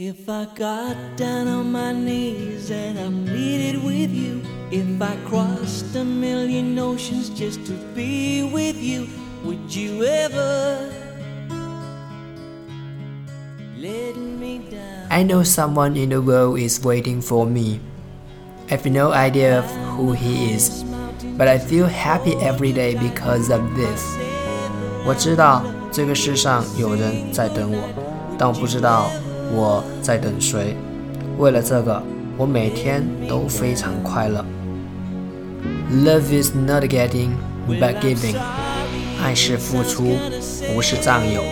If I got down on my knees and I pleaded with you, if I crossed a million oceans just to be with you, would you ever let me down? I know someone in the world is waiting for me. I have no idea of who he is, but I feel happy every day because of this. 我知道这个世上有人在等我，但我不知道 我在等谁。为了这个，我每天都非常快乐。Love is not getting, but giving. 爱是付出，不是占有。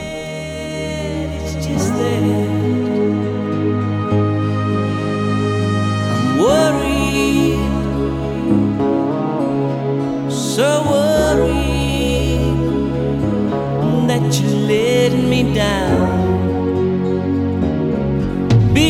So worried that you let me down